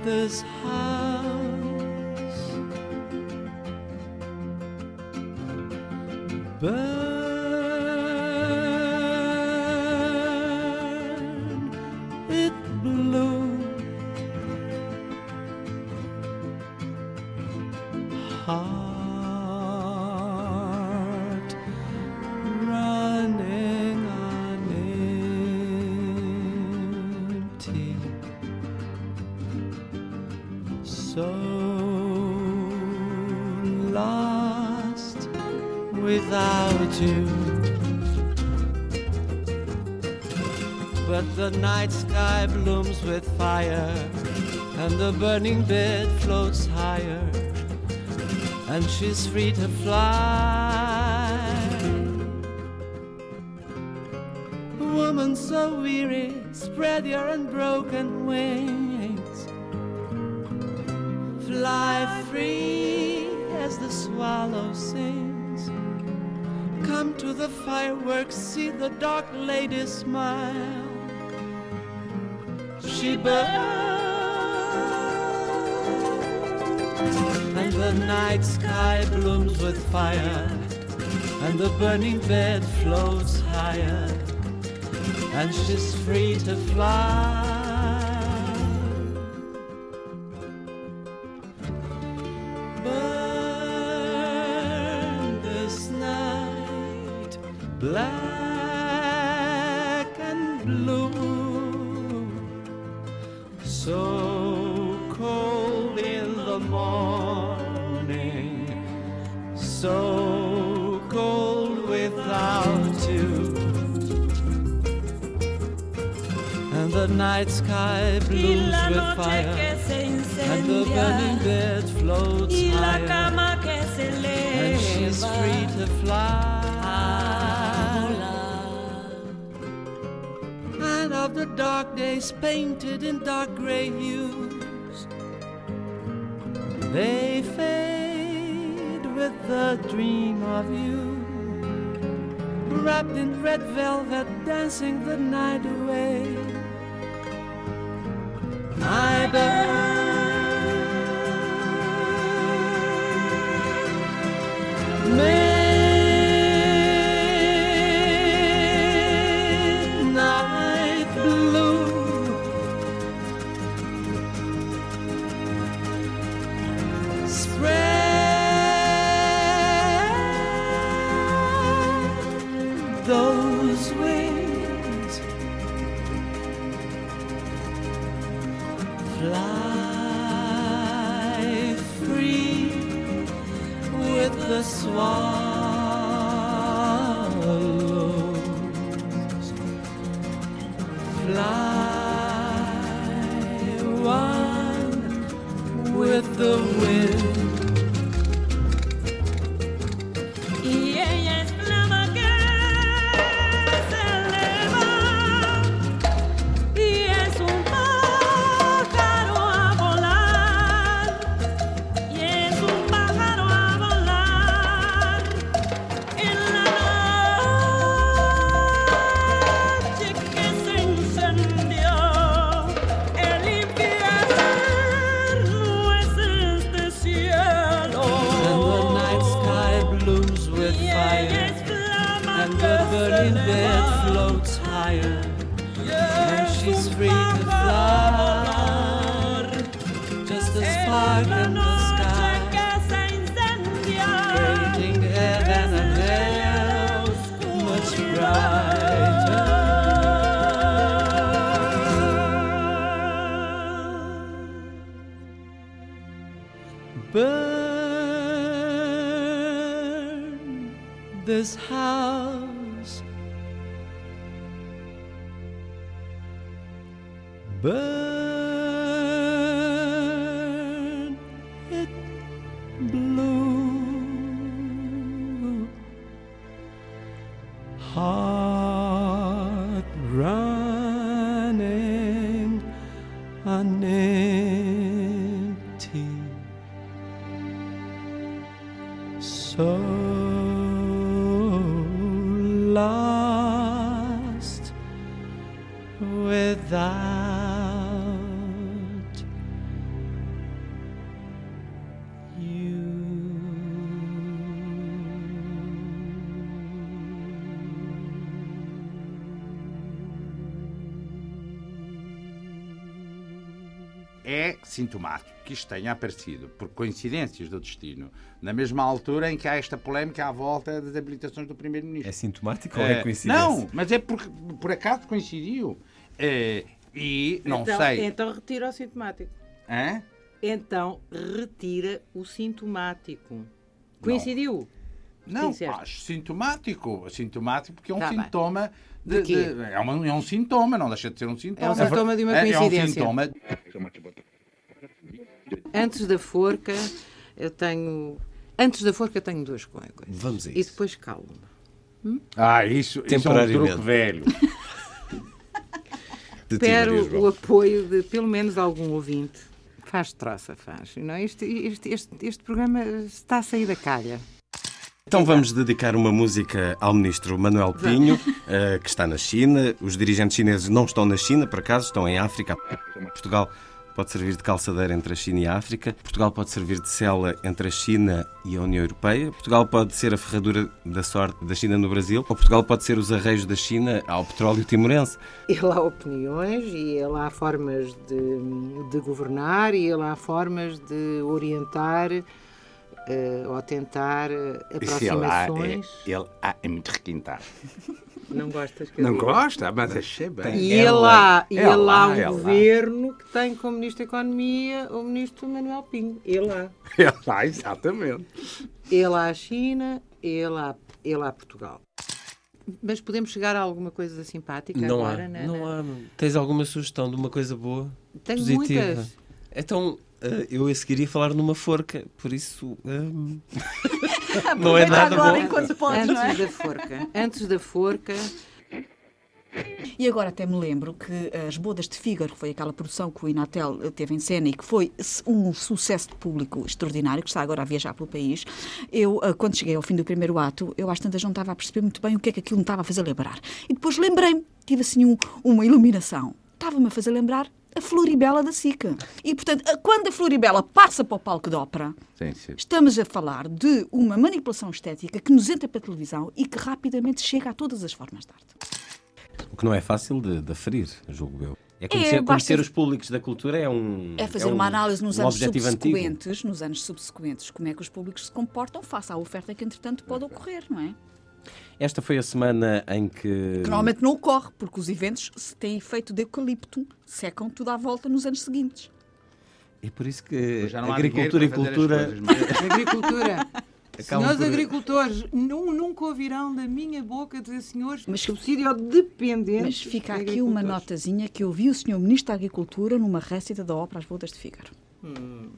mother's sky blooms with fire, and the burning bed floats higher, and she's free to fly. Woman so weary, spread your unbroken wings. Fly free as the swallow sings. Come to the fireworks, see the dark lady smile. She burns, and the night sky blooms with fire, and the burning bed floats higher, and she's free to fly. Black and blue, the night sky blooms with fire, and the burning bed floats higher. cama que se and she's free to fly. And of the dark days painted in dark gray hues, they fade with the dream of you. Wrapped in red velvet, dancing the night away baby. Sintomático que isto tenha aparecido por coincidências do destino na mesma altura em que há esta polémica à volta das habilitações do Primeiro-Ministro. É sintomático ou é Eh, coincidência? Não, mas é porque por acaso coincidiu. Eh, e não então, sei. Então retira o sintomático. Hã? Então retira o sintomático. Coincidiu? Não, acho sintomático. Sintomático porque é um Tá bem. sintoma De de, de- é, uma- é um sintoma, não deixa de ser um sintoma. É um sintoma de uma É- É um coincidência. sintoma. Antes da forca, eu tenho. Antes da forca, tenho duas coisas. Vamos a E depois calma. Ah, isso, isso é um truque velho. Espero o apoio de pelo menos algum ouvinte. Faz troça, faz. Não, este, este, este, este programa está a sair da calha. Então vamos dedicar uma música ao ministro Manuel Pinho, eh, que está na China. Os dirigentes chineses não estão na China, por acaso, estão em África. Portugal pode servir de calçadeira entre a China e a África. Portugal pode servir de cela entre a China e a União Europeia. Portugal pode ser a ferradura da sorte da China no Brasil. Ou Portugal pode ser os arreios da China ao petróleo timorense. Ele há opiniões e ele há formas de, de governar e ele há formas de orientar eh, ou tentar eh, Isso ele há, é, aproximações. ele há, é muito requintado. Não gostas que eu Não diga? gosta, mas achei bem. E ele há, e ele há um ela. governo que tem como Ministro da Economia o Ministro Manuel Pinho. Ele há. Ele há, exatamente. Ele há a China, ele há, ele há Portugal. Mas podemos chegar a alguma coisa simpática Não agora, há, né? não há. Tens alguma sugestão de uma coisa boa? Tenho positiva? muitas. Então, eh, eu a seguir ia falar numa forca, por isso. hum, não é nada bom. Antes da forca. Antes da forca. E agora até me lembro que As Bodas de Fígaro, que foi aquela produção que o Inatel eh, teve em cena e que foi um sucesso de público extraordinário, que está agora a viajar pelo país, eu, eh, quando cheguei ao fim do primeiro ato, eu às tantas não estava a perceber muito bem o que é que aquilo me estava a fazer lembrar. E depois lembrei-me, tive assim um- uma iluminação. Estava-me a fazer lembrar a Floribela da Sica. E, portanto, quando a Floribela passa para o palco de ópera, Sim, sim. Estamos a falar de uma manipulação estética que nos entra para a televisão e que rapidamente chega a todas as formas de arte. O que não é fácil de, de aferir, julgo eu. É É, conhecer, basta- conhecer os públicos da cultura é um. É fazer um- uma análise nos um anos objetivo antigo. subsequentes, nos anos subsequentes, como é que os públicos se comportam face à oferta que entretanto pode ocorrer, não é? Esta foi a semana em que. Que normalmente não ocorre, porque os eventos se têm efeito de eucalipto, secam tudo à volta nos anos seguintes. É por isso que Já não agricultura e cultura. as coisas, mas- Agricultura. Senhores por- agricultores, nu- nunca ouvirão da minha boca dizer senhores subsídio dependente. Mas fica aqui uma notazinha que eu vi o Sr. Ministro da Agricultura numa récita da ópera As Bodas de Fígaro. Hum.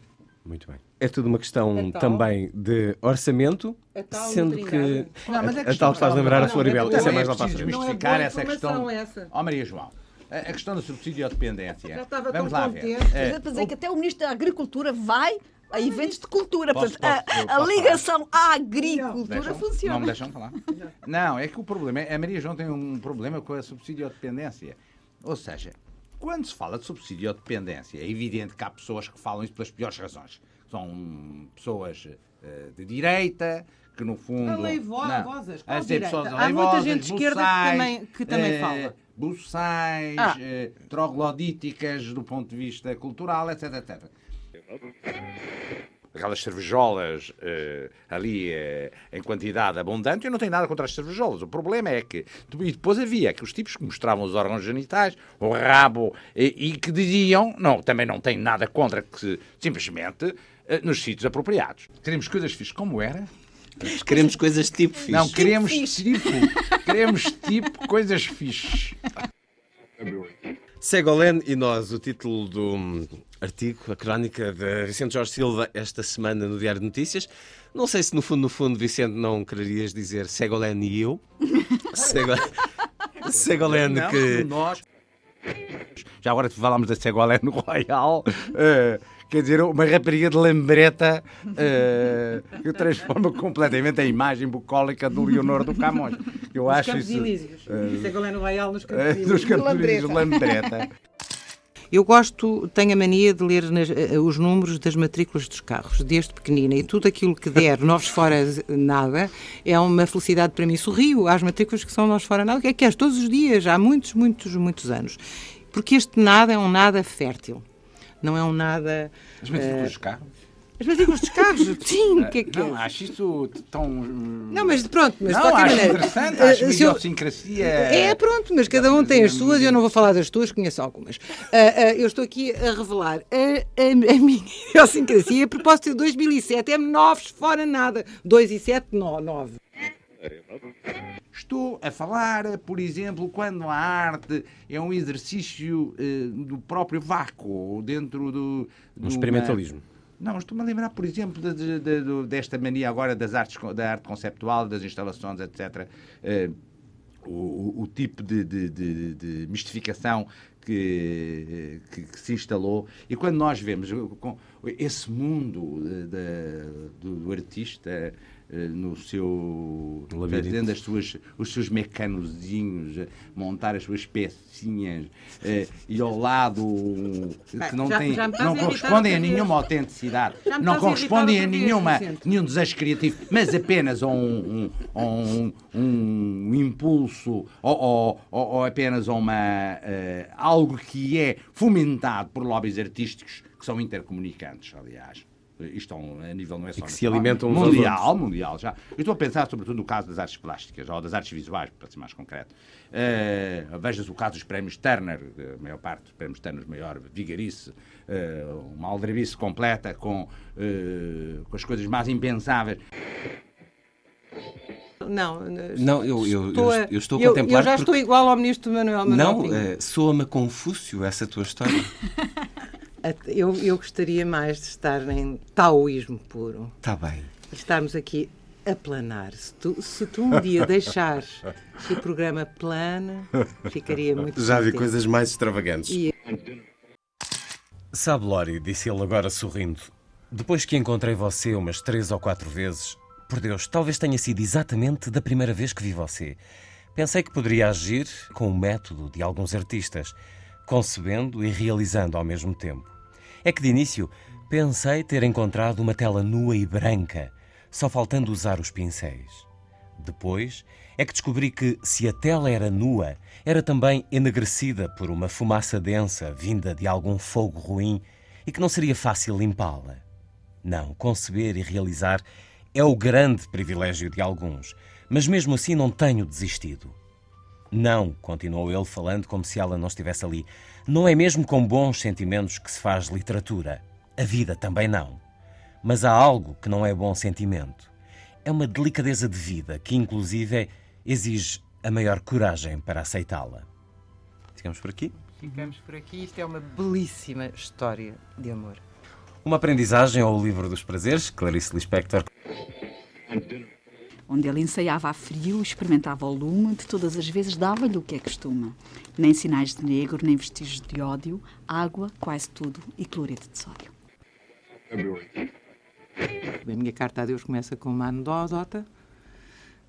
Muito bem. É tudo uma questão A também de orçamento, A tal sendo que. Não, mas a, a a tal que faz lembrar a Não, Floribela. não, Isso é mais é lá para a justificar boa essa questão. essa. Ó Maria João, a a questão da subsídio à dependência. Já estava Vamos tão lá ver. contente. Eh, Para dizer que até o Ministro da Agricultura vai a eventos de cultura. Posso- Portanto, posso- a, a ligação à agricultura Deixam? funciona. Não me deixam falar? Não, é que o problema é. A Maria João tem um problema com a subsídio à dependência. Ou seja, quando se fala de subsídio à dependência, é evidente que há pessoas que falam isso pelas piores razões. São pessoas eh, de direita, que no fundo. Qual a ser direita? pessoas Há muita gente de esquerda que também- que também eh, fala. Buçais, Ah. eh, troglodíticas do ponto de vista cultural, etc, etc aquelas cervejolas eh, ali eh, em quantidade abundante, eu não tenho nada contra as cervejolas. O problema é que. E depois havia aqueles tipos que mostravam os órgãos genitais, o rabo, e, e que diziam, não, também não tenho nada contra que simplesmente eh, nos sítios apropriados. Queremos coisas fixas como era. Queremos coisas tipo fixe. Não, queremos tipo, queremos tipo coisas fixes. Segolene e nós, o título do hum, artigo, a crónica de Vicente Jorge Silva esta semana no Diário de Notícias. Não sei se no fundo, no fundo, Vicente, não quererias dizer Segolene e eu. Não, que... Nós. Já agora falámos da Segolene no Royal, eh, quer dizer, uma rapariga de lambreta eh, que transforma completamente a imagem bucólica do Leonor do Camões. Eu Nos acho Campos isso. Elíseos. eh, Segolene Royal nos Campos eh, Elíseos. Dos Campos De Lambreta. Eu gosto, tenho a mania de ler nas- eh, os números das matrículas dos carros, desde pequenina, e tudo aquilo que der novos fora nada é uma felicidade para mim. Sorrio às matrículas que são novos fora nada, que é que és todos os dias, há muitos, muitos, muitos anos. Porque este nada é um nada fértil, não é um nada. As matrículas eh, dos carros? As matrículas dos carros, sim, o que é que Não, é? acho isso tão. Não, mas pronto, mas não, de qualquer acho maneira. interessante, eh, acho eu- idiosincrasia. É, pronto, mas cada um tem as suas, eu não vou falar das tuas, conheço algumas. Ah, ah, eu estou aqui a revelar a, a- a minha idiosincrasia a propósito de 2007, é novos fora nada. 2 e 7, 9. Estou a falar, por exemplo, quando a arte é um exercício eh, do próprio vácuo, dentro do. Um experimentalismo. Não, estou-me a lembrar, por exemplo, de- de- de- do- desta mania agora das artes, da arte conceptual, das instalações, etc. Eh, o, o- tipo de, de- de- de mistificação que, que- que se instalou. E quando nós vemos com esse mundo eh, da- do, do artista eh, no seu fazendo as suas, os seus mecanozinhos, eh, montar as suas pecinhas eh, e ao lado um, que não, já- tem, já não correspondem a nenhuma autenticidade, não correspondem a nenhuma, nenhum desejo criativo, mas apenas a um, um- a um- um impulso ou, ou- ou- apenas a uma, eh, algo que é fomentado por lobbies artísticos que são intercomunicantes, aliás. Isto a um- a nível não é só que se alimentam uns aos mundial, outros. mundial já. Eu estou a pensar sobretudo no caso das artes plásticas ou das artes visuais, para ser mais concreto. Eh, Veja-se o caso dos prémios Turner, a maior parte dos prémios Turner, maior vigarice, eh, uma aldrabice completa com, eh, com as coisas mais impensáveis. Não, Não, eu- eu- estou eu- a- eu estou a eu, contemplar Eu já porque- estou igual ao ministro Manuel Manuel Não, eh, soa-me a Confúcio essa tua história. Eu, eu gostaria mais de estar em taoísmo puro. Está Tá bem. Estarmos aqui a planar. Se tu, se tu um dia deixares que o programa plane, ficaria muito Já vi contente. coisas mais extravagantes. E Sabe, Lori, disse ele agora sorrindo, depois que encontrei você umas três ou quatro vezes, por Deus, talvez tenha sido exatamente da primeira vez que vi você. Pensei que poderia agir com o método de alguns artistas, concebendo e realizando ao mesmo tempo. É que de início pensei ter encontrado uma tela nua e branca, só faltando usar os pincéis. Depois é que descobri que, se a tela era nua, era também enegrecida por uma fumaça densa vinda de algum fogo ruim e que não seria fácil limpá-la. Não, conceber e realizar é o grande privilégio de alguns, mas mesmo assim não tenho desistido. Não, continuou ele falando como se ela não estivesse ali, não é mesmo com bons sentimentos que se faz literatura. A vida também não. Mas há algo que não é bom sentimento. É uma delicadeza de vida que, inclusive, exige a maior coragem para aceitá-la. Ficamos por aqui? Ficamos por aqui. Isto é uma belíssima história de amor. Uma aprendizagem ao livro dos prazeres, Clarice Lispector. Onde ele ensaiava a frio, experimentava o lume, de todas as vezes dava-lhe o que é costume. Nem sinais de negro, nem vestígios de ódio, água, quase tudo, e cloreto de sódio. A minha carta a Deus começa com uma anedota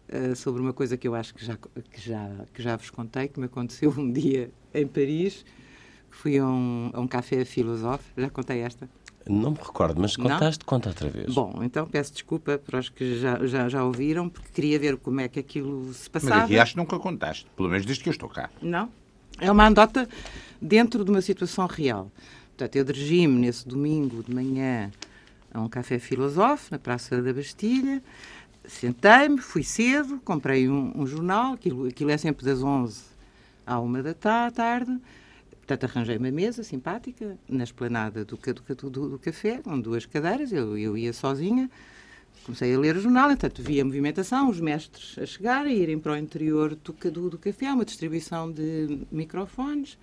eh, sobre uma coisa que eu acho que já, que, já, que já vos contei, que me aconteceu um dia em Paris, fui a um, a um café filosófico. Já contei esta? Não me recordo, mas Não? contaste, conta outra vez. Bom, então peço desculpa para os que já, já, já ouviram, porque queria ver como é que aquilo se Mas passava. aqui acho que nunca contaste, pelo menos desde que eu estou cá. Não. É uma anedota dentro de uma situação real. Portanto, eu dirigi-me nesse domingo de manhã a um café filosófico na Praça da Bastilha. Sentei-me, fui cedo, comprei um, um jornal, aquilo, aquilo é sempre das 11 à 1 da ta- tarde. Portanto, arranjei uma mesa simpática na esplanada do, do, do, do café, com duas cadeiras. Eu, eu ia sozinha. Comecei a ler o jornal, entanto, vi a movimentação, os mestres a chegar, a irem para o interior do, do, café, uma distribuição de microfones.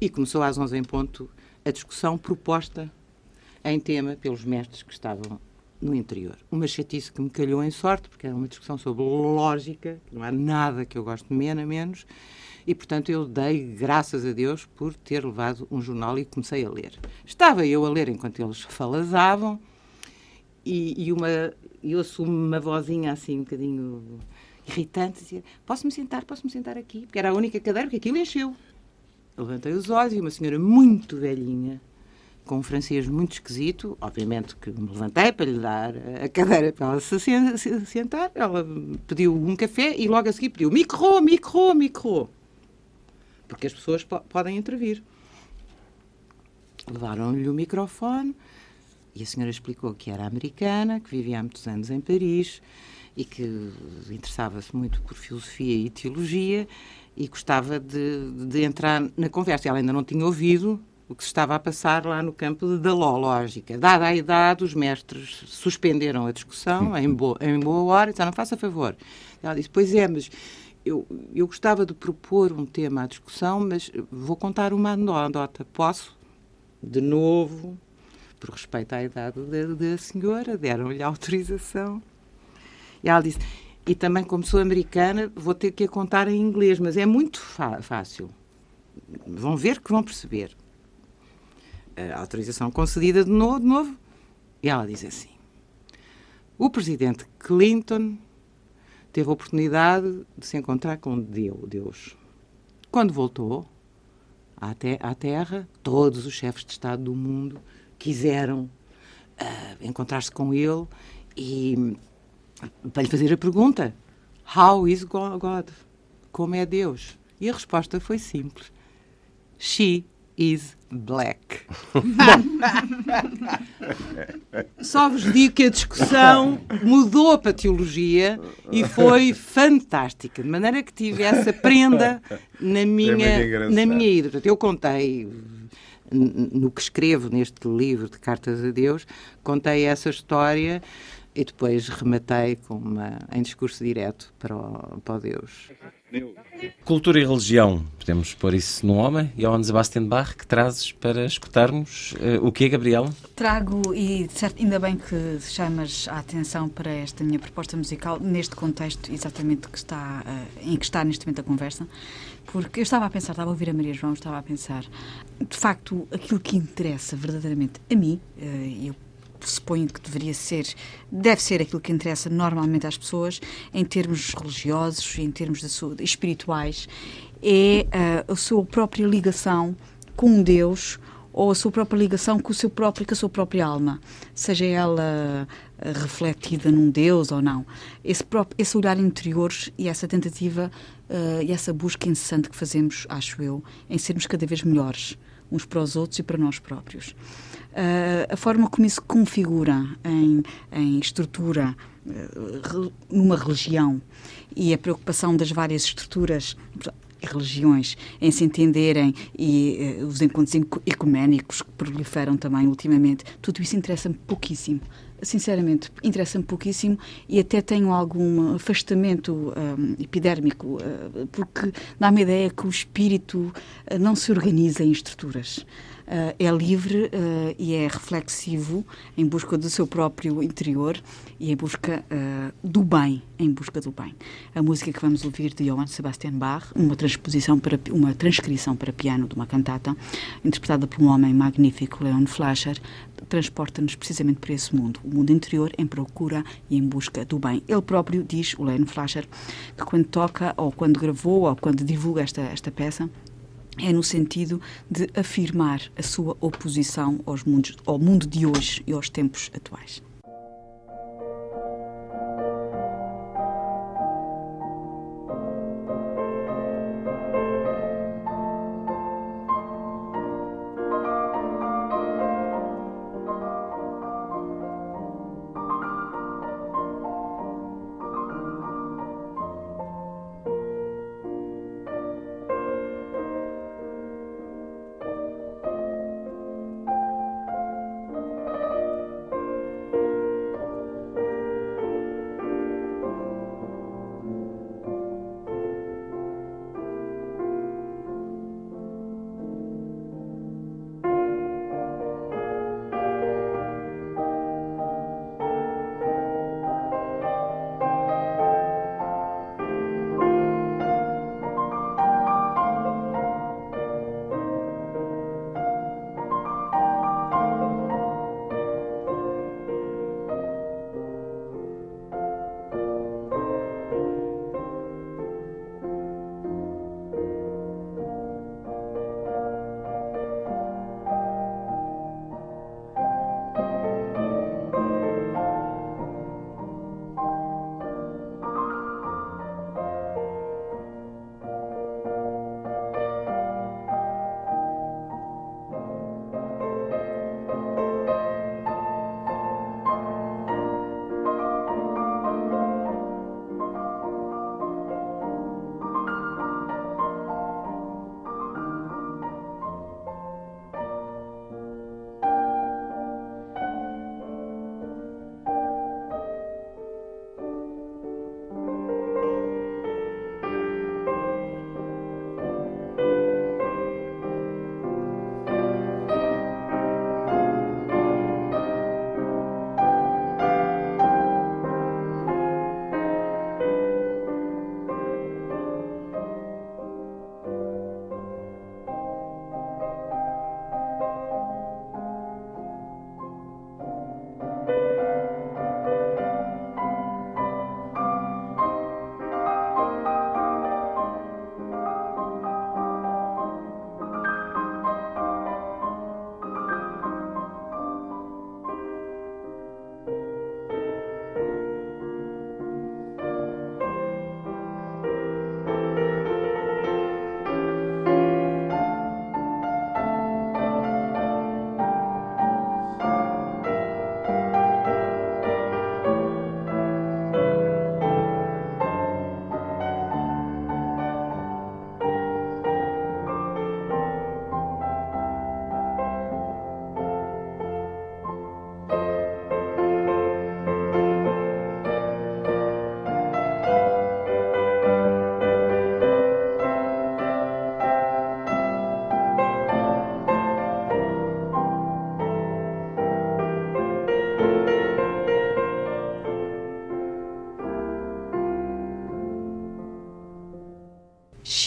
E começou às 11 em ponto a discussão proposta em tema pelos mestres que estavam no interior. Uma chatice que me calhou em sorte, porque era uma discussão sobre lógica, que não há nada que eu gosto menos, menos, e portanto eu dei graças a Deus por ter levado um jornal e comecei a ler. Estava eu a ler enquanto eles falazavam, e, e uma, eu assumo uma vozinha assim um bocadinho irritante, dizia, posso-me sentar, posso-me sentar aqui? Porque era a única cadeira, porque aquilo encheu. Eu levantei os olhos e uma senhora muito velhinha, com um francês muito esquisito, obviamente que me levantei para lhe dar a cadeira para ela se sen- se sentar, ela pediu um café e logo a seguir pediu micro, micro, micro. Porque as pessoas po- podem intervir. Levaram-lhe o microfone e a senhora explicou que era americana, que vivia há muitos anos em Paris e que interessava-se muito por filosofia e teologia e gostava de, de entrar na conversa. Ela ainda não tinha ouvido o que se estava a passar lá no campo da ló- lógica. Dada a idade, os mestres suspenderam a discussão em boa, em boa hora e disseram, faça favor. Ela disse, pois é, mas eu, eu gostava de propor um tema à discussão, mas vou contar uma anedota. Posso? De novo, por respeito à idade da, da senhora, deram-lhe autorização. E ela disse, e também como sou americana, vou ter que a contar em inglês, mas é muito fácil. Vão ver que vão perceber. A autorização concedida de novo, de novo. E ela diz assim, o presidente Clinton teve a oportunidade de se encontrar com Deu- Deus. Quando voltou à, te- à Terra, todos os chefes de Estado do mundo quiseram ah, encontrar-se com ele e para lhe fazer a pergunta: How is Go- God? Como é Deus? E a resposta foi simples: She is black. Bom, só vos digo que a discussão mudou para a teologia e foi fantástica, de maneira que tive essa prenda na minha, engraçado. na minha ida. Portanto, eu contei no que escrevo neste livro de Cartas a Deus, contei essa história e depois rematei com uma, em discurso direto para o, para o Deus. Cultura e religião, podemos pôr isso num homem? Johann Sebastian Bach, que trazes para escutarmos eh, o que é, Gabriel? Trago, e certo, ainda bem que chamas a atenção para esta minha proposta musical, neste contexto exatamente que está, eh, em que está neste momento a conversa, porque eu estava a pensar, estava a ouvir a Maria João, estava a pensar, de facto, aquilo que interessa verdadeiramente a mim, eh, eu suponho que deveria ser, deve ser aquilo que interessa normalmente às pessoas, em termos religiosos, em termos de saúde, espirituais, é eh, a sua própria ligação com Deus ou a sua própria ligação com o seu próprio, com a sua própria alma, seja ela eh, refletida num Deus ou não. Esse, próprio, esse olhar interior e essa tentativa eh, e essa busca incessante que fazemos, acho eu, em sermos cada vez melhores uns para os outros e para nós próprios. Eh, a forma como isso configura em, em estrutura eh, numa religião e a preocupação das várias estruturas e religiões em se entenderem e eh, os encontros enco- ecuménicos que proliferam também ultimamente, tudo isso interessa-me pouquíssimo. sinceramente, interessa-me pouquíssimo e até tenho algum afastamento hum, epidérmico, uh, porque dá-me a ideia que o espírito uh, não se organiza em estruturas. Uh, é livre uh, e é reflexivo em busca do seu próprio interior e em busca uh, do bem, em busca do bem. A música que vamos ouvir de Johann Sebastian Bach, uma transposição para uma transcrição para piano de uma cantata, interpretada por um homem magnífico, Leon Flascher, transporta-nos precisamente para esse mundo, o mundo interior em procura e em busca do bem. Ele próprio diz, o Leon Flascher, que quando toca ou quando gravou ou quando divulga esta esta peça é no sentido de afirmar a sua oposição aos mundos, ao mundo de hoje e aos tempos atuais.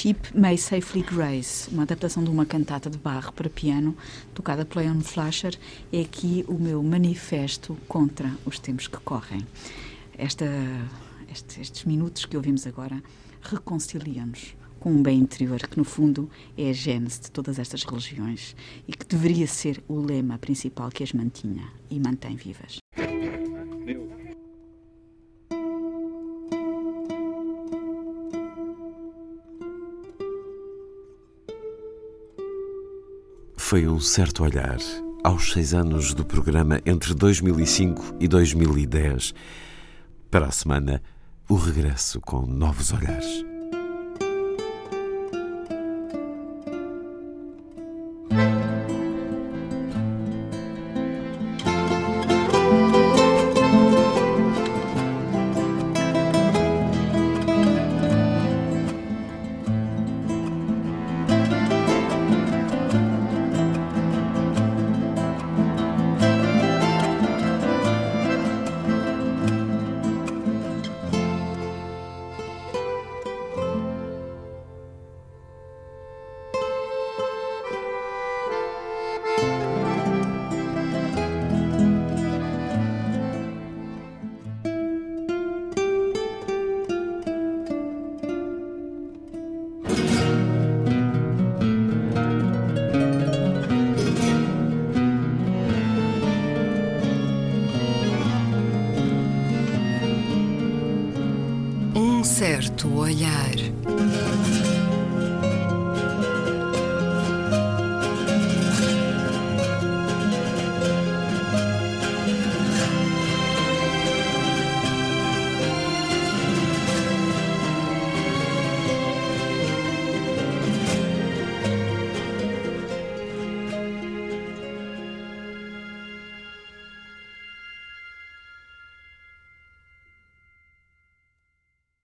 Ship May Safely Grace, uma adaptação de uma cantata de Bach para piano, tocada por Leon Flasher, é aqui o meu manifesto contra os tempos que correm. Esta, este- estes minutos que ouvimos agora reconciliam-nos com um bem interior que, no fundo, é a gênese de todas estas religiões e que deveria ser o lema principal que as mantinha e mantém vivas. Foi um certo olhar aos seis anos do programa entre 2005 e 2010. Para a semana, o regresso com novos olhares.